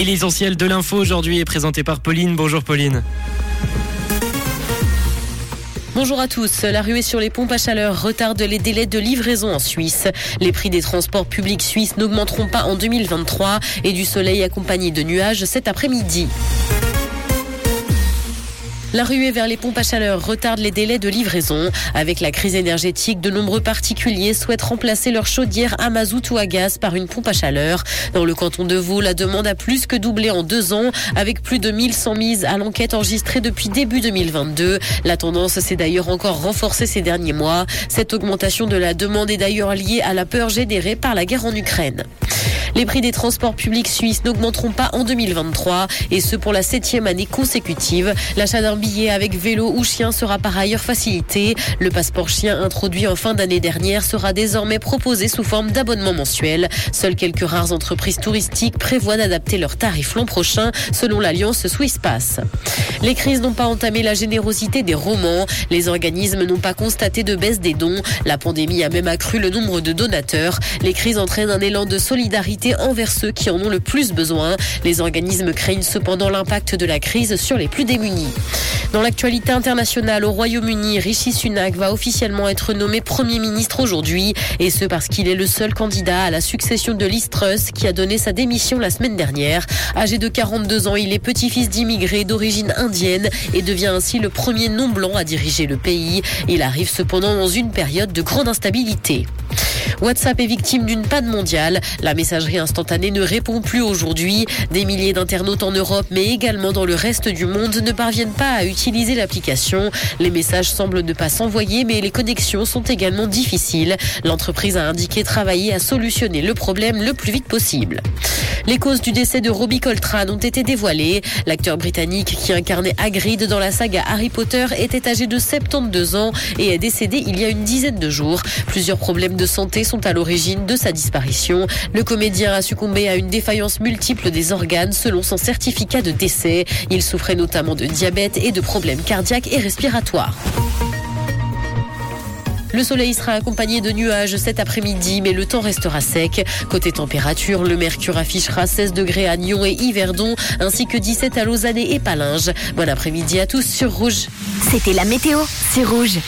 Et l'essentiel de l'info aujourd'hui est présenté par Pauline. Bonjour Pauline. Bonjour à tous. La ruée sur les pompes à chaleur retarde les délais de livraison en Suisse. Les prix des transports publics suisses n'augmenteront pas en 2023 et du soleil accompagné de nuages cet après-midi. La ruée vers les pompes à chaleur retarde les délais de livraison. Avec la crise énergétique, de nombreux particuliers souhaitent remplacer leur chaudière à mazout ou à gaz par une pompe à chaleur. Dans le canton de Vaud, la demande a plus que doublé en deux ans, avec plus de 1100 mises à l'enquête enregistrée depuis début 2022. La tendance s'est d'ailleurs encore renforcée ces derniers mois. Cette augmentation de la demande est d'ailleurs liée à la peur générée par la guerre en Ukraine. Les prix des transports publics suisses n'augmenteront pas en 2023 et ce pour la septième année consécutive. L'achat d'un billet avec vélo ou chien sera par ailleurs facilité. Le passeport chien introduit en fin d'année dernière sera désormais proposé sous forme d'abonnement mensuel. Seules quelques rares entreprises touristiques prévoient d'adapter leurs tarifs l'an prochain selon l'alliance Swiss Pass. Les crises n'ont pas entamé la générosité des romans. Les organismes n'ont pas constaté de baisse des dons. La pandémie a même accru le nombre de donateurs. Les crises entraînent un élan de solidarité envers ceux qui en ont le plus besoin. Les organismes craignent cependant l'impact de la crise sur les plus démunis. Dans l'actualité internationale, au Royaume-Uni, Rishi Sunak va officiellement être nommé Premier ministre aujourd'hui, et ce parce qu'il est le seul candidat à la succession de Liz Truss qui a donné sa démission la semaine dernière. Âgé de 42 ans, il est petit-fils d'immigrés d'origine indienne et devient ainsi le premier non-blanc à diriger le pays. Il arrive cependant dans une période de grande instabilité. WhatsApp est victime d'une panne mondiale. La messagerie instantanée ne répond plus aujourd'hui. Des milliers d'internautes en Europe, mais également dans le reste du monde, ne parviennent pas à utiliser l'application. Les messages semblent ne pas s'envoyer, mais les connexions sont également difficiles. L'entreprise a indiqué travailler à solutionner le problème le plus vite possible. Les causes du décès de Robbie Coltrane ont été dévoilées. L'acteur britannique qui incarnait Hagrid dans la saga Harry Potter était âgé de 72 ans et est décédé il y a une dizaine de jours. Plusieurs problèmes de santé sont à l'origine de sa disparition. Le comédien a succombé à une défaillance multiple des organes selon son certificat de décès. Il souffrait notamment de diabète et de problèmes cardiaques et respiratoires. Le soleil sera accompagné de nuages cet après-midi, mais le temps restera sec. Côté température, le mercure affichera 16 degrés à Nyon et Yverdon, ainsi que 17 à Lausanne et Palinges. Bon après-midi à tous sur Rouge. C'était la météo, c'est Rouge.